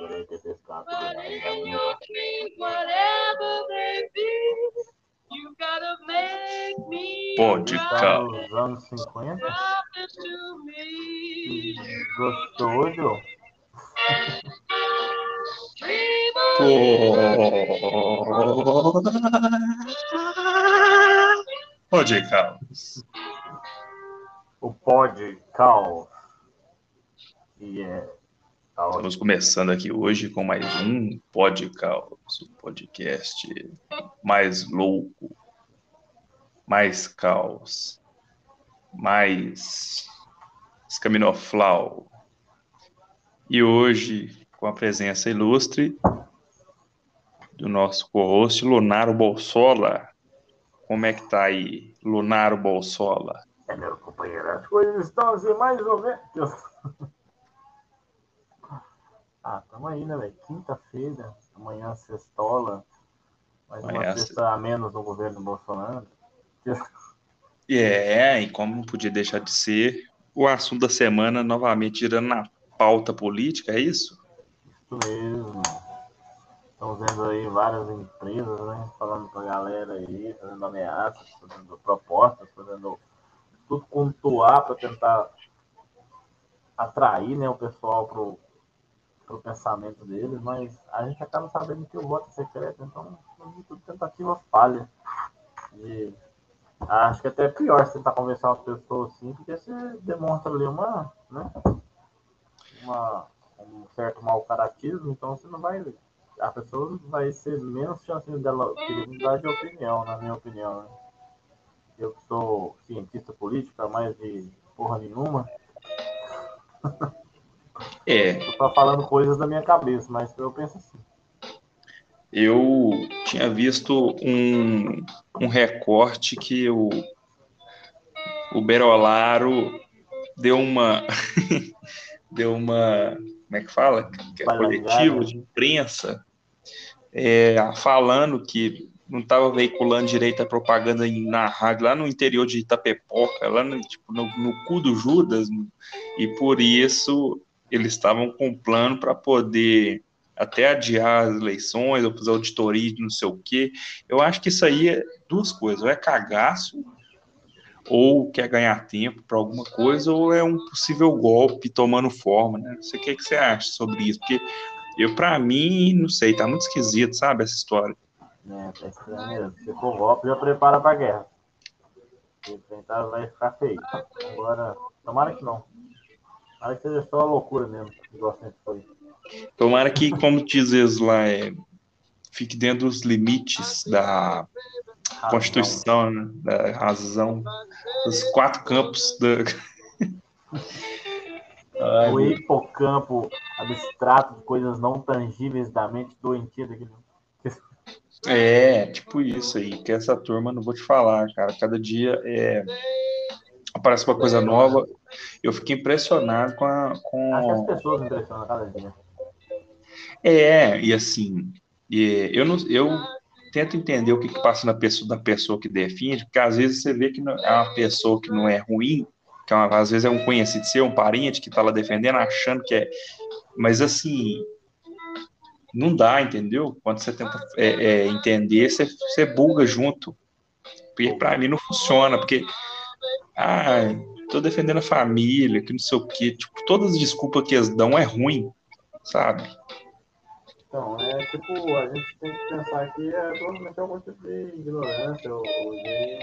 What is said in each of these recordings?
But in your whatever they be, you gotta make me Pode cá. nos anos 50. promise to me. Gostou, Dream on. Pode cá. O Pod Caos. E é. caos. Estamos começando aqui hoje com mais um podcast, o podcast mais louco, mais caos, mais escaminoflau. E hoje, com a presença ilustre do nosso co-host Lunaro Bolsola. Como é que tá aí, Lunaro Bolsola? É, meu companheiro, as coisas estão assim mais ou menos. Ah, tamo aí, né, velho? Quinta-feira, amanhã sextola. Mais uma Amanhã sexta a menos no governo Bolsonaro. É, e como não podia deixar de ser, o assunto da semana novamente girando na pauta política, é isso? Isso mesmo. Estamos vendo aí várias empresas, né? Falando pra galera aí, fazendo ameaças, fazendo propostas, fazendo tudo contuar para tentar atrair né, o pessoal pro, pro pensamento deles, mas a gente acaba sabendo que o voto é secreto, então tudo tentativa falha. E acho que até é pior você tentar conversar com as pessoas assim, porque você demonstra ali uma, né? Uma, um certo mau caratismo, então você não vai. A pessoa vai ser menos chance dela mudar de opinião, na minha opinião. Né? Eu sou cientista político, há mais de porra nenhuma, É, eu tô falando coisas da minha cabeça, mas eu penso assim. eu tinha visto um, um recorte que o, o Berolaro deu uma. deu uma. Como é que fala? Que é coletivo de imprensa, é, falando que não estava veiculando direito a propaganda na rádio, lá no interior de Itapepoca, lá no, tipo, no, no cu do Judas, e por isso eles estavam com um plano para poder até adiar as eleições, ou fazer auditoria de não sei o quê. Eu acho que isso aí é duas coisas, ou é cagaço, ou quer ganhar tempo para alguma coisa, ou é um possível golpe tomando forma, né? Não sei o que, que você acha sobre isso, porque eu, para mim, não sei, tá muito esquisito, sabe, essa história. É estranho mesmo. Se for golpe, já prepara pra guerra. Porque tentar vai ficar feio. Agora, tomara que não. Que seja só loucura mesmo, igual sempre foi. Tomara que, como diz eles lá, é, fique dentro dos limites da Ah, Constituição, né, da razão, dos quatro campos da. Ai, O hipocampo abstrato de coisas não tangíveis da mente doentia daquele. É, tipo isso aí, que essa turma, não vou te falar, cara, cada dia é, aparece uma coisa nova, eu fiquei impressionado com a, Acho que as com, pessoas impressionam cada dia. é, e assim, e eu não, eu tento entender o que que passa na pessoa, da pessoa que defende, porque às vezes você vê que é uma pessoa que não é ruim, que é uma- às vezes é um conhecido seu, um parente que tá lá defendendo, achando que é, mas assim, não dá, entendeu? Quando você tenta é, é, entender, você, você buga junto. Porque pra mim não funciona, porque ah, tô defendendo a família, que não sei o quê. Tipo, todas as desculpas que eles dão é ruim, sabe? Então, é tipo, a gente tem que pensar que é provavelmente algum tipo de ignorância ou, ou de.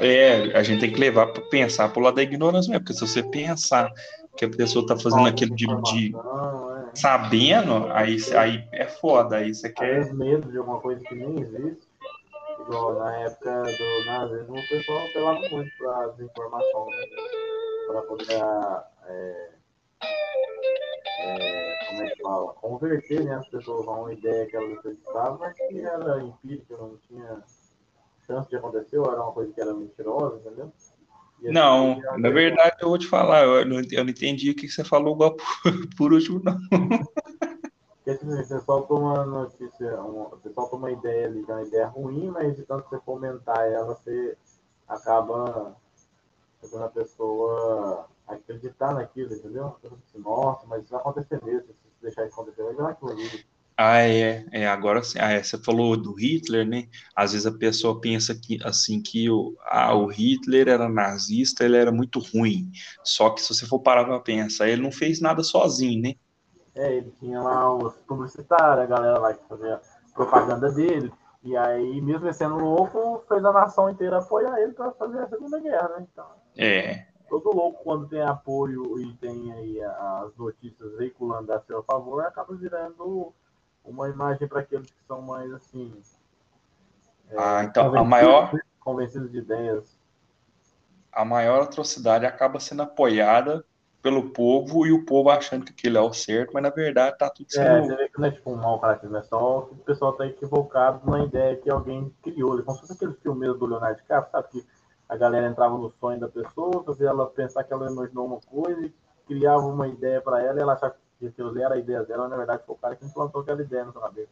É, a gente tem que levar para pensar pro lado da ignorância mesmo, porque se você pensar que a pessoa tá fazendo aquilo de, de é. sabendo, aí, aí é foda, aí você quer. Medo de alguma coisa que nem existe. Igual na época do nazismo, o pessoal apelava muito para desinformação, né? Para poder, é, é, como é que fala, converter né, as pessoas a uma ideia que elas acreditavam, mas que era empírica, não tinha chance de acontecer, ou era uma coisa que era mentirosa, entendeu? Assim, Não, na verdade eu vou te falar, eu não, eu não entendi o que você falou igual por, por último, não. Porque tipo, você solta uma notícia, uma, você solta uma ideia ali, que é uma ideia ruim, mas de tanto você comentar ela, você acaba fazendo a pessoa acreditar naquilo, entendeu? A pessoa diz, Nossa, mas isso vai acontecer mesmo, se deixar isso acontecer, legal aquilo ali. Ah, é, é, agora sim. Ah, é, você falou do Hitler, né? Às vezes a pessoa pensa que assim que o, ah, o Hitler era nazista, ele era muito ruim. Só que se você for parar para pensar, ele não fez nada sozinho, né? É, ele tinha lá os publicitários, a galera lá que fazia propaganda dele. E aí, mesmo ele sendo louco, fez a nação inteira apoiar ele para fazer a Segunda Guerra, né? Então, É, todo louco, quando tem apoio e tem aí as notícias veiculando a seu favor, acaba virando uma imagem para aqueles que são mais assim. é, Ah, então, a maior- né? Convencidos de ideias. a maior atrocidade acaba sendo apoiada pelo povo e o povo achando que aquilo é o certo, mas na verdade tá tudo É, sendo. você vê que não é tipo um mau caratismo, é só que o pessoal tá equivocado na ideia que alguém criou. Ele como se fosse aquele filme do Leonardo DiCaprio, sabe? Que a galera entrava no sonho da pessoa, fazia ela pensar que ela imaginou uma coisa e criava uma ideia para ela e ela achava que aquilo era a ideia dela, na verdade foi o cara que implantou aquela ideia na sua cabeça.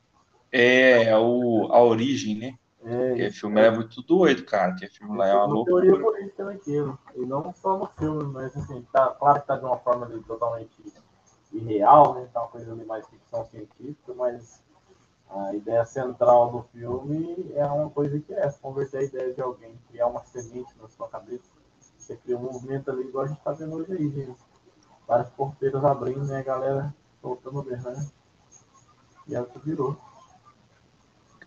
É, o, a origem, né? É, Aquele filme é muito doido, cara. Aquele filme lá é uma uma teoria loucura. política naquilo. E não só no filme, mas assim, tá, claro que tá de uma forma ali totalmente irreal, né? Tá uma coisa ali mais ficção científica, mas a ideia central do filme é uma coisa que é essa, converter a ideia de alguém, criar uma semente na sua cabeça. Você cria um movimento ali igual a gente tá vendo hoje aí, gente. Várias porteiras abrindo, né? A galera soltando o né? E é o que virou.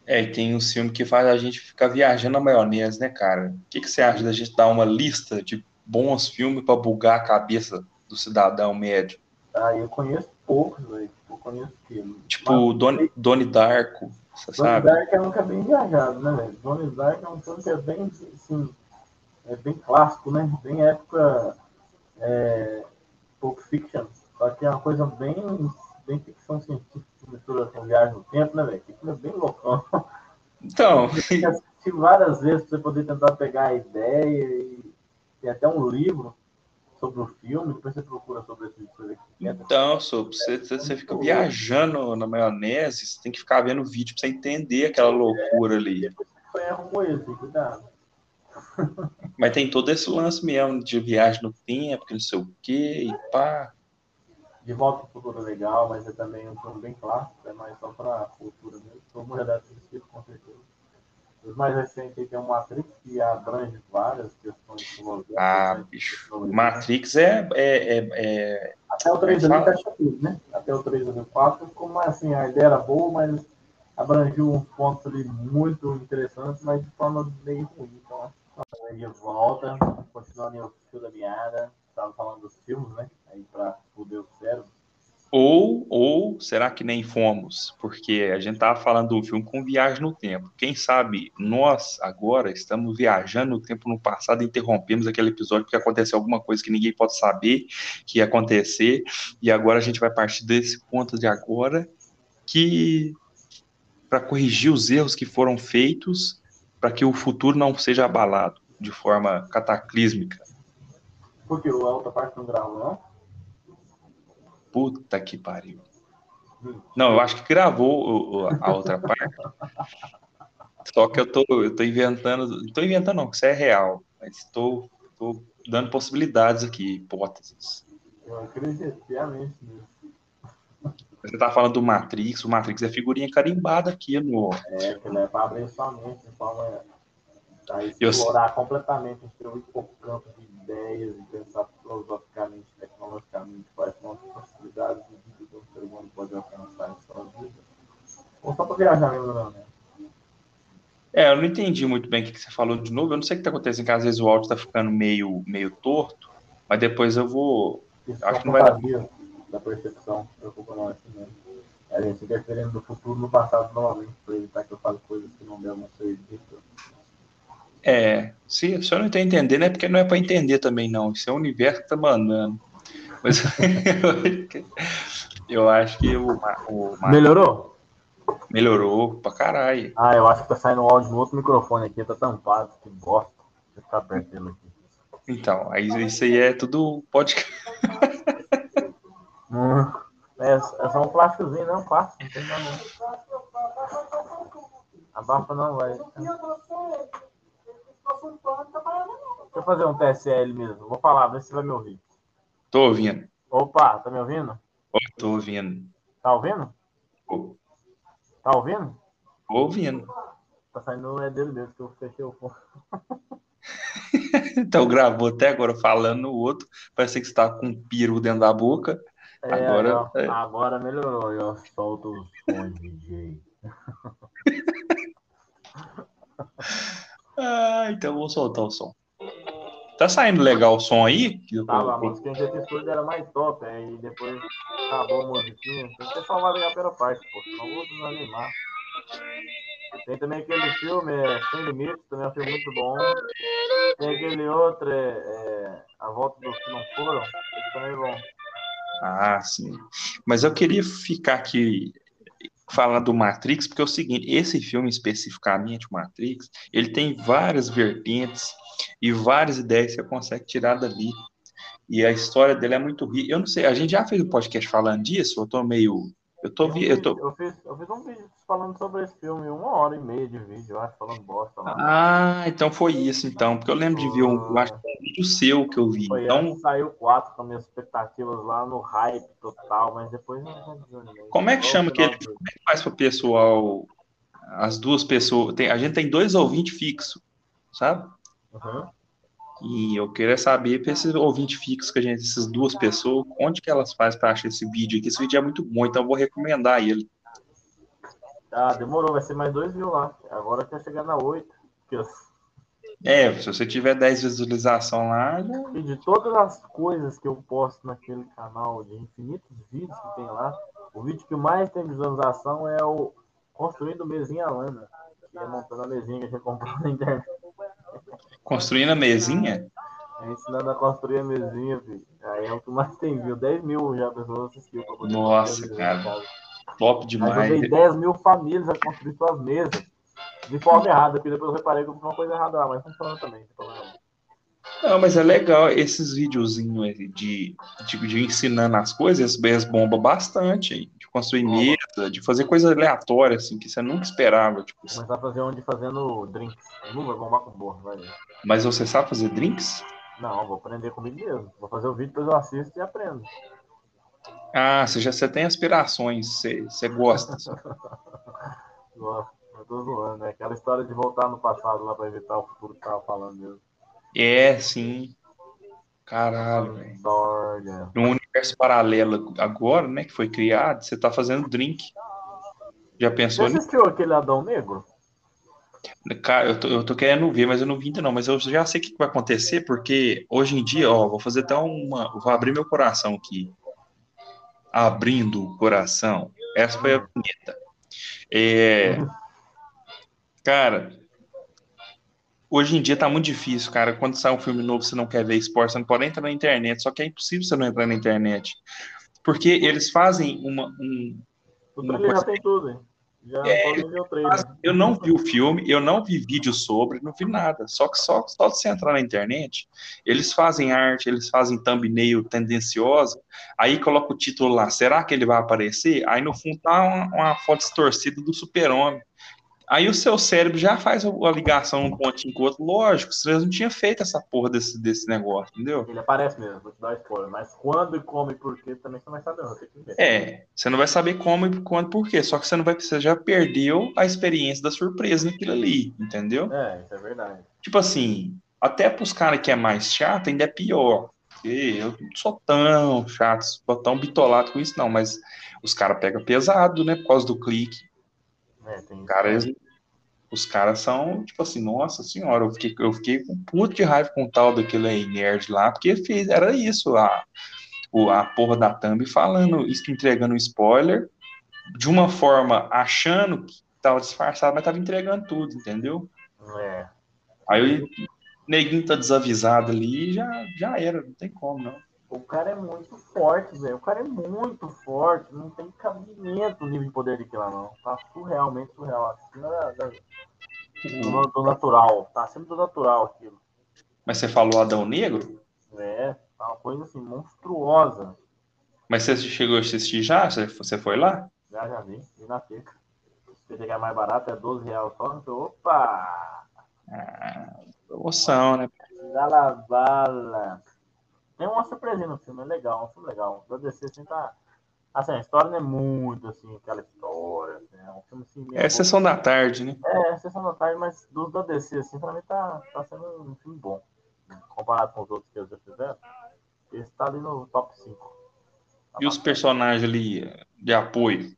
É, e tem um filme que faz a gente ficar viajando na maionese, né, cara? O que, que você acha da gente dar uma lista de bons filmes pra bugar a cabeça do cidadão médio? Ah, eu conheço poucos, velho. Eu conheço filme. Tipo, Doni, Doni Darko, você Donnie sabe? Dark é um que é bem viajado, né, velho? Donnie Dark é um filme que é bem, assim, é bem clássico, né? Bem época é, Pulp Fiction. Só que é uma coisa bem, bem ficção científica, mistura com viagem no tempo, né, velho? Que filme é bem loucão. Então, Tem que assistir várias vezes pra você poder tentar pegar a ideia e tem até um livro sobre o filme, depois você procura sobre esse coisa aqui. então, só, você, você fica viajando na maionese, você tem que ficar vendo vídeo pra você entender aquela loucura ali. Foi com esse, cuidado. Mas tem todo esse lance mesmo de viagem no tempo, que não sei o quê, e pá. De Volta ao Futuro é legal, mas é também um filme bem clássico, é mais só pra cultura mesmo. Todo mundo já deve ter assistido, com certeza. Os mais recentes aí tem o Matrix, que abrange várias questões filosóficas. Ah, né, bicho. Matrix é, é, é, é- Até o 3 ali fecha tudo, né? Até o 3 ali, o 4 ficou mais assim, a ideia era boa, mas abrangiu uns pontos ali muito interessantes, mas de forma meio ruim. Então, acho que de volta, continuando o fio da meada, estava falando dos filmes, né? Aí pra fuder o cérebro. Ou, ou será que nem fomos? Porque a gente tava falando do filme com viagem no tempo. Quem sabe nós agora estamos viajando no tempo no passado e interrompemos aquele episódio porque aconteceu alguma coisa que ninguém pode saber que ia acontecer. E agora a gente vai partir desse ponto de agora que para corrigir os erros que foram feitos para que o futuro não seja abalado de forma cataclísmica. Porque a outra parte não gravou, não? Puta que pariu. Não, eu acho que gravou a outra parte. Só que eu tô, eu tô inventando. Não tô inventando, não, que isso é real. Mas estou tô dando possibilidades aqui, hipóteses. Eu acredito, piamente nisso. Você tá falando do Matrix, o Matrix é figurinha carimbada aqui no. É, que é para abrir sua mente de forma a Eu- explorar completamente o seu hipocampo de ideias e pensar filosoficamente, tecnologicamente, quais são as possibilidades de vida que o ser humano pode alcançar em sua vida. Ou só para viajar mesmo, não, né? É, eu não entendi muito bem o que que você falou de novo. Eu não sei o que tá acontecendo, que às vezes o áudio tá ficando meio, meio torto, mas depois eu vou. Isso Acho que não vai dar. da percepção, preocupa nós também. A gente interferindo do futuro no passado novamente, para evitar que eu fale coisas que não devam ser ditas. É, se, se eu não estou entendendo, é porque não é para entender também, não. Isso é o universo que tá mandando. Mas eu acho que o, o Melhorou? melhorou pra caralho. Ah, eu acho que tá saindo áudio no outro microfone aqui, tá tampado, que bosta. Deixa eu ficar perto dele aqui. Então, aí isso aí é tudo podcast. Hum, é, é só um plásticozinho, não passa, não tem nada. não. Abafa não, vai. Deixa eu fazer um TSL mesmo. Vou falar, vê se você vai me ouvir. Tô ouvindo. Opa, tá me ouvindo? Ó, Tô ouvindo. Tá ouvindo? Pô, Tá ouvindo? tô ouvindo. Tá saindo é dele mesmo, que eu fechei o fone. Então gravou até agora falando no outro. Parece que você tá com um peru dentro da boca. É, Agora- ó, é. agora melhorou, eu solto os sons, DJ. Ah, então vou soltar o som. Tá saindo legal o som aí? Tava, a música que a gente tinha escolhido era mais top, aí depois acabou a musiquinha. Tem que vai ligar pela parte, pô, eu vou desanimar. Tem também aquele filme, é, Sem Limites, também é um filme muito bom. Tem aquele outro, é, é, A Volta dos que Não Foram, esse também é bom. Ah, sim. Mas eu queria ficar aqui falando do Matrix, porque é o seguinte, esse filme especificamente, o Matrix, ele tem várias vertentes e várias ideias que você consegue tirar dali. E a história dele é muito rica. Eu não sei, a gente já fez um podcast falando disso, eu tô meio. Eu tô, vi- eu tô, Eu fiz, eu fiz um vídeo falando sobre esse filme, uma hora e meia de vídeo, eu acho, falando bosta lá. Ah, então foi isso, então. Porque eu lembro de ver um, eu acho que foi um vídeo seu que eu vi. Foi Então, saiu 4 com minhas expectativas lá no hype total, mas depois não como é que chama aquele. Como é que faz para o pessoal. As duas pessoas. Tem, a gente tem dois ouvintes fixos, sabe? Uhum. E eu queria saber para esses ouvintes fixos que a gente, essas duas pessoas, onde que elas fazem para achar esse vídeo aqui. Esse vídeo é muito bom, então eu vou recomendar ele. Ah, demorou, vai ser mais dois mil lá. Agora quer chegar na 8. Que eu... É, se você tiver 10 visualizações lá, já... E de todas as coisas que eu posto naquele canal, de infinitos vídeos que tem lá, o vídeo que mais tem visualização é o Construindo Mesinha Lana, que é montando a mesinha que a gente comprou na internet. Construindo a mesinha. É ensinando a construir a mesinha, filho. Aí é o que mais tem, viu? 10 mil já pessoas assistiu Nossa, cara. casa. Top demais. Ajudei 10 mil famílias a construir suas mesas. De forma errada, porque depois eu reparei que eu fiz uma coisa errada lá, mas funciona também. problema não. Mas é legal esses videozinhos aí de, de, de ensinando as coisas, eles bombam bastante, aí, de construir mesa, de fazer coisa aleatória, assim, que você nunca esperava. Tipo, assim. Começar a fazer onde fazendo drinks. Não vai bombar com borra, vai. Mas você sabe fazer drinks? Não, vou aprender comigo mesmo. Vou fazer o vídeo, depois eu assisto e aprendo. Ah, você já você tem aspirações, você, você gosta. Gosto. Eu tô zoando, né? Aquela história de voltar no passado lá pra evitar o futuro que tava falando mesmo. É, sim. Caralho, velho. No universo paralelo agora, né, que foi criado, você tá fazendo drink. Já Você pensou nisso? assistiu aquele Adão Negro? Cara, eu tô, eu tô querendo ver, mas eu não vi ainda não. Mas eu já sei o que vai acontecer, porque hoje em dia, ó, vou fazer até uma. Vou abrir meu coração aqui. Abrindo o coração. Essa foi a vinheta. É, cara, hoje em dia tá muito difícil, cara. Quando sai um filme novo, você não quer ver esporte, você não pode entrar na internet. Só que é impossível você não entrar na internet. Porque eles fazem uma, um, O Uma coisa- já tem tudo, hein? Já É. Mas eu não vi o filme, eu não vi vídeo sobre, não vi nada. Só que só, só de você entrar na internet, eles fazem arte, eles fazem thumbnail tendenciosa, aí coloca o título lá, será que ele vai aparecer? Aí no fundo tá uma, uma foto distorcida do super-homem. Aí o seu cérebro já faz a ligação um pontinho com o outro. Lógico, vocês não tinham feito essa porra desse, desse negócio, entendeu? Ele aparece mesmo, vou te dar spoiler. Mas quando e como e por quê também você não vai saber, não. É, você não vai saber como e quando, por quê. Só que você não vai precisar, já perdeu a experiência da surpresa naquilo ali, entendeu? É, isso é verdade. Tipo assim, até pros caras que é mais chato, ainda é pior. Porque eu não sou tão chato, sou tão bitolado com isso, não, mas os caras pegam pesado, né? Por causa do clique. É, tem Os caras, os caras são, tipo assim, nossa senhora, eu fiquei, eu fiquei com puto de raiva com o tal daquele aí nerd lá, porque fez, era isso, a, a porra da thumb falando, isso, entregando spoiler, de uma forma achando que tava disfarçado, mas tava entregando tudo, entendeu? É. Aí o neguinho tá desavisado ali e já, já era, não tem como, não. O cara é muito forte, velho. O cara é muito forte. Não tem cabimento o nível de poder dele lá, não. Tá surrealmente surreal. Acima da- da- do, do natural. Tá acima do natural aquilo. Mas você falou Adão Negro? É, tá uma coisa assim, monstruosa. Mas você chegou a assistir já? Você, foi lá? Já, já vi. Vi na feira. Se pegar mais barato, é 12 reais só. Então, opa! Ah, promoção, né? Bala, bala. Tem uma surpresinha no filme, é legal, um filme legal. Da DC assim tá. Assim, a história não é muito assim, aquela história. Assim, é um filme assim. É sessão da tarde, né? É, Sessão da Tarde, mas dos da DC, assim, pra mim tá, tá sendo um filme bom. Comparado com os outros que eles já fizeram. Esse tá ali no top 5. E os personagens ali de apoio?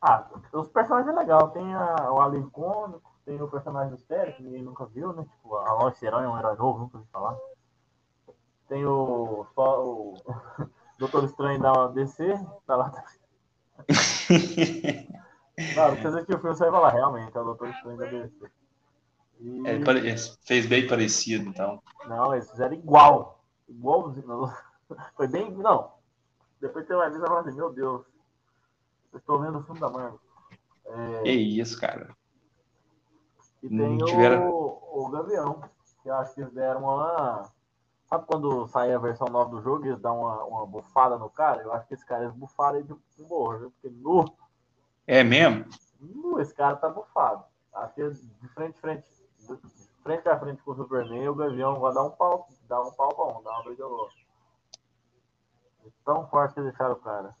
Ah, os personagens é legal. Tem a, o alien cômico, tem o personagem mistério, que ninguém nunca viu, né? Tipo, a Lois Herói é um herói novo, nunca ouvi falar. Tem o. O. Doutor Estranho da DC, tá lá. Não, não precisa que o filme você vai falar, realmente, é o Doutor Estranho da DC. E... É, pare- fez bem parecido, então. Não, eles fizeram igual. Igualzinho. Foi bem. Não. Depois você vai ver e vai falar assim, meu Deus. Eu estou vendo o filme da Marvel. É, Que isso, cara. e não tem tiveram- o, o Gavião. Que eu acho que eles deram uma. Sabe quando sai a versão nova do jogo e eles dão uma, uma bufada no cara? Eu acho que esse cara eles bufaram ele de morro, viu? Porque nu, É mesmo? nu, esse cara tá bufado. Acho que de frente, frente, de frente a frente com o Superman, o Gavião vai dar um pau, dar um pau um, dar uma briga louca. Tão forte que deixaram o cara.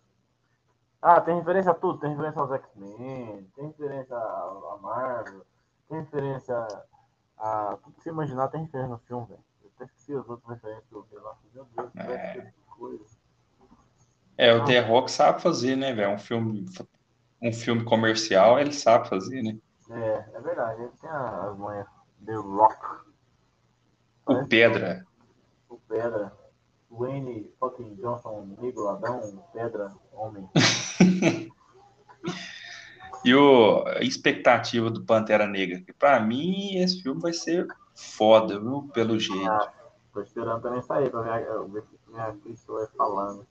Ah, tem referência a tudo, tem referência aos X-Men, tem referência a Marvel, tem referência a. Tudo que você imaginar tem referência no filme, velho. Esqueci as outras referências que eu vi lá. Meu Deus, que É. coisa. É, o The Rock sabe fazer, né, velho? Um filme, um filme comercial, ele sabe fazer, né? É, é verdade, ele tem a- as manhas. The Rock. O Pedra. O Pedra. Wayne fucking Johnson, negro, Adão, Pedra, Homem. E o, a expectativa do Pantera Negra. Que pra mim, esse filme vai ser foda, viu? Pelo jeito. Ah, tô esperando também sair pra ver, o que minha Cristo vai falando.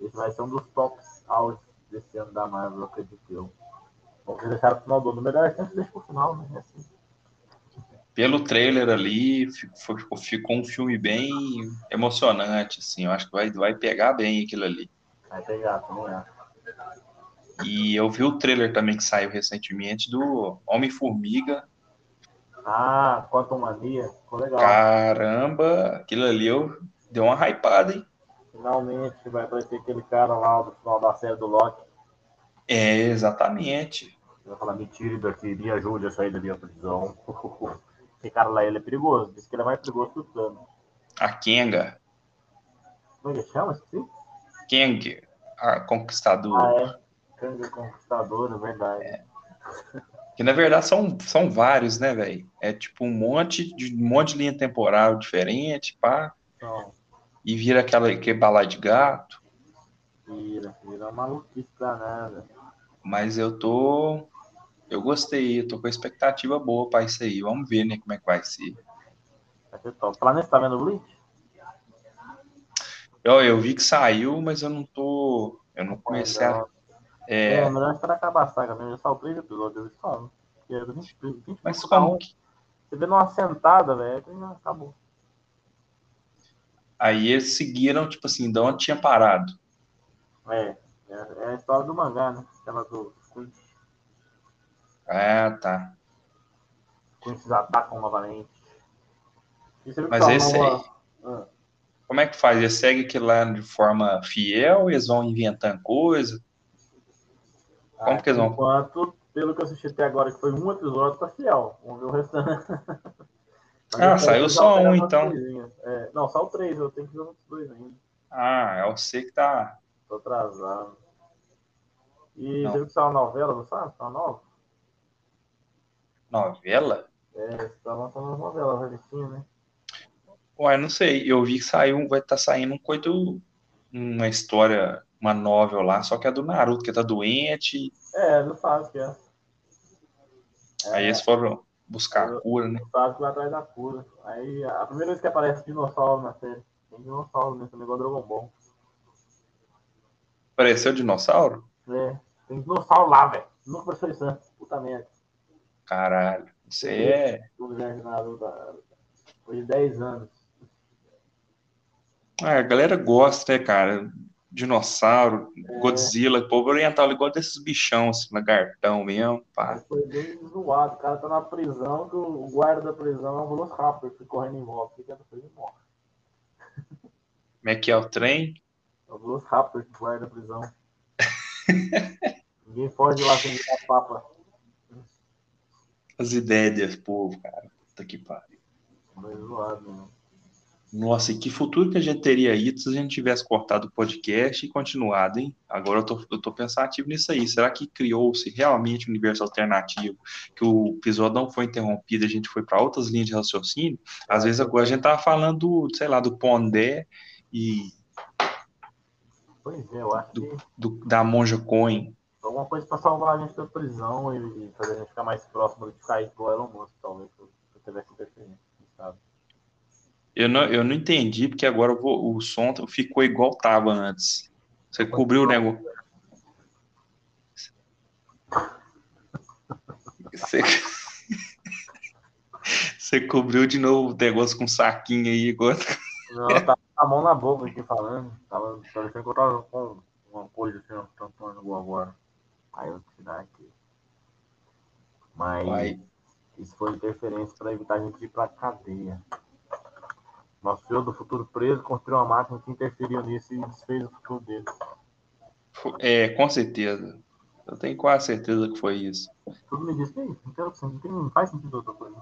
Esse vai ser um dos tops out desse ano da Marvel, eu acredito eu. Deixar pro final do ano. Melhor chance deixa pro final, né? Assim. Pelo trailer ali, ficou, ficou- ficou um filme bem emocionante, assim. Eu acho que vai, vai pegar bem aquilo ali. Vai pegar, também acho. E eu vi o trailer também que saiu recentemente do Homem-Formiga. Ah, Quantum Mania, legal. Caramba, aquilo ali eu deu uma hypada, hein? Finalmente vai aparecer aquele cara lá do final da série do Loki. É, exatamente. Vai falar, me tire daqui, me ajude a sair da minha prisão. Esse cara lá, ele é perigoso. Diz que ele é mais perigoso que o Thanos. A Kenga. Como é que chama? Esqueci? Kang, a conquistadora. Ah, é. Kanga Conquistador, é verdade. Que na verdade são, são vários, né, velho? É tipo um monte de um monte de linha temporal diferente, pá, Então, e vira aquela aquele balai de gato. vira, vira uma maluquice danada. Mas eu tô. Eu gostei, eu tô com expectativa boa pra isso aí. Vamos ver, né, como é que vai ser. Vai ser top. Falar nisso, tá vendo o Bleach? Eu, eu vi que saiu, mas eu não tô. Eu não comecei a. É, É, melhor esperar acabar a saga mesmo. Já saiu três episódios, eles falam. Que é 20, 20 mas como um. que. Você vê numa sentada, velho, acabou. Aí eles seguiram, tipo assim, de onde tinha parado. É, é, é a história do mangá, né? Aquela do. Ah, tá. Quincy atacam novamente. Mas esse uma- aí- Ah, Como é que faz? Eles seguem aquilo lá de forma fiel? Eles vão inventando coisa? Como que eles vão? Ah, Enquanto, pelo que eu assisti até agora, que foi um episódio, tá fiel. Vamos ver o restante. Mas Ah, saiu só um, então. É, não, só o três, eu tenho que ver os outros dois ainda. Ah, é você que tá. Tô atrasado. E Não. você viu que saiu uma novela, não sabe? Saiu uma nova? Novela? É, você tá lançando uma novela, revistinha, né? Ué, não sei. Eu vi que saiu, vai estar saindo um coito, uma história, uma novel lá, só que é do Naruto, que tá doente. É, não sabe o que é. Aí eles foram buscar a cura, né? Sabe que vai atrás da cura. Aí a primeira vez que aparece dinossauro na série. Tem dinossauro nesse negócio Dragon Ball. Pareceu dinossauro? É, tem dinossauro lá, velho. Nunca apareceu isso antes. Puta merda. Caralho. Isso aí é. O ah, Foi de 10 anos. Ah, a galera gosta, né, cara? Dinossauro, É. Godzilla, povo oriental, igual desses bichão, assim, lagartão mesmo, pá. Foi bem zoado. O cara tá na prisão, que o guarda da prisão é um Velociraptor que fica correndo em volta. Fica na prisão e morre. Como é que é o trem? É o Velociraptor que guarda a prisão. Ninguém foge lá sem virar papa. As ideias povo, cara. Puta que pariu. Meio zoado, né? Nossa, e que futuro que a gente teria aí se a gente tivesse cortado o podcast e continuado, hein? Agora eu tô, eu tô pensativo nisso aí. Será que criou-se realmente um universo alternativo? Que o episódio não foi interrompido, a gente foi para outras linhas de raciocínio? Às vezes agora a gente tava falando, sei lá, do Pondé e Pois é, eu acho que do, do- da Monja Coin. alguma coisa pra salvar a gente da prisão e, e fazer a gente ficar mais próximo de ficar igual Elon Musk, talvez, se eu tivesse interferência, sabe? Eu não, eu não entendi, porque agora vou- o som ficou igual tava antes. Você cobriu o negócio. Você... Você cobriu de novo o negócio com saquinho aí agora. Não, eu tava com a mão na boca aqui falando, tava parecendo que eu tava com uma coisa assim, tampando agora. Aí eu vou tirar aqui. Mas Vai. isso foi interferência para evitar a gente ir pra cadeia. Nosso senhor do futuro preso construiu uma máquina que interferiu nisso e desfez o futuro dele. É, com certeza. Eu tenho quase certeza que foi isso. Tudo me diz que é isso. Não, quero, não, tem, não faz sentido outra coisa.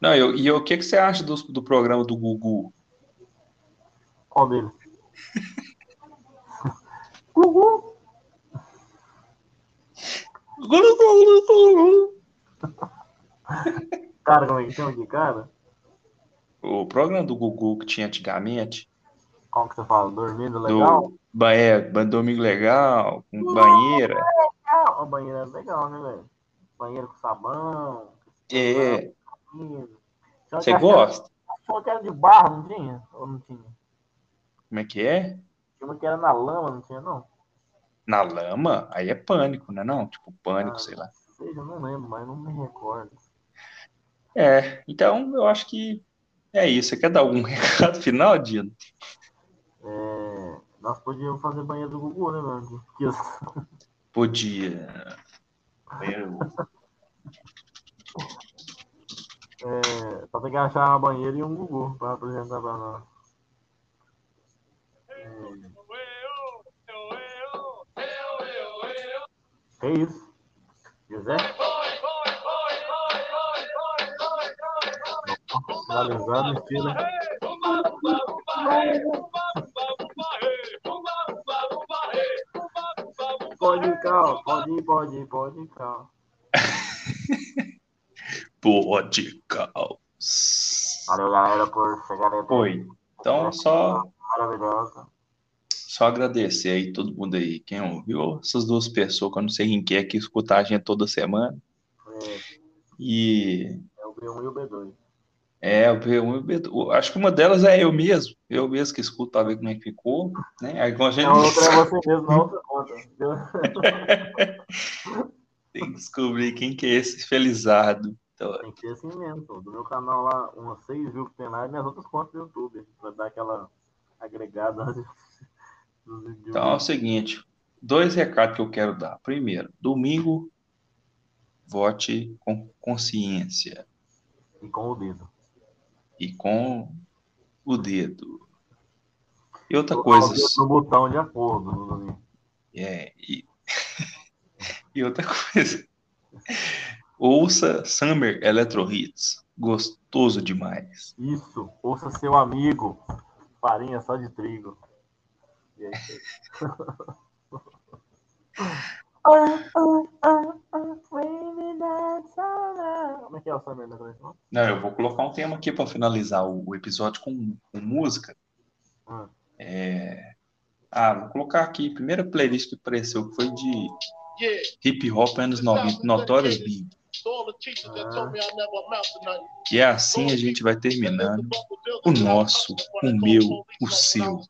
Não. Eu, e o que, que você acha do, do programa do Gugu? Qual deles? Gugu! Cara, como é que chama aqui, cara? O programa do Gugu que tinha antigamente, Qual que você fala? Dormindo legal? do é, Domingo Legal, com banheira. Ah, a banheira é legal, né, velho? Banheiro com sabão. É, você gosta? uma que era de barro, não tinha? Ou não tinha? Como é que é? Tinha uma que era na lama, não tinha, não? Na lama? Aí é pânico, né? Não, tipo pânico, Ah. sei lá. Seja, eu não lembro, mas não me recordo. É, então eu acho que é isso. Você quer dar algum recado final, Dino? É, nós podíamos fazer banheiro do Gugu, né, mano? Que eu- Podia. Eu- É, só tem que achar uma banheira e um Gugu pra apresentar pra nós. É isso. José? Finalizado, estilo. Pode ir, Cal. Pode ir, pode ir, pode ir, Cal. Pode caos. Valeu, galera, por chegarem até Oi. Então, só, Maravilhosa. só agradecer aí todo mundo aí, quem ouviu, essas duas pessoas, que eu não sei quem que é que escuta a gente toda semana. É, E é o B1 e o B2. É, o B1 e o B2. Acho que uma delas é eu mesmo. Eu mesmo que escuto para ver como é que ficou. Né? Aí a gente A outra é você mesmo na outra conta. tem que descobrir quem que é esse felizardo. Então, Tem que ser assim mesmo, pô. Do meu canal lá, umas 6 mil que tem lá, e minhas outras contas do YouTube. Pra dar aquela agregada então é o seguinte: dois recados que eu quero dar. Primeiro, domingo, vote com consciência E com o dedo. E com o dedo. E outra Colocar coisa, o No botão de acordo. domingo. é, e, e outra coisa, ouça Summer Electro Hits, gostoso demais. Isso. Ouça seu amigo. Farinha só de trigo. E é isso aí. Como que o Summer da coleção? Não, eu vou colocar um tema aqui para finalizar o, o episódio com, com música. Hum. É, Ah, vou colocar aqui, primeira playlist que apareceu, que foi de hip hop anos 90, Notorious Big. E é assim a gente vai terminando o nosso, o meu, o seu.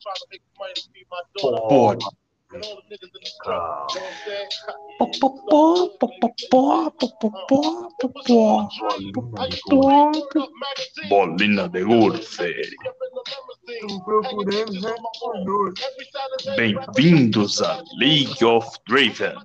Pode. Bolina de já Bem-vindos a League of Draven.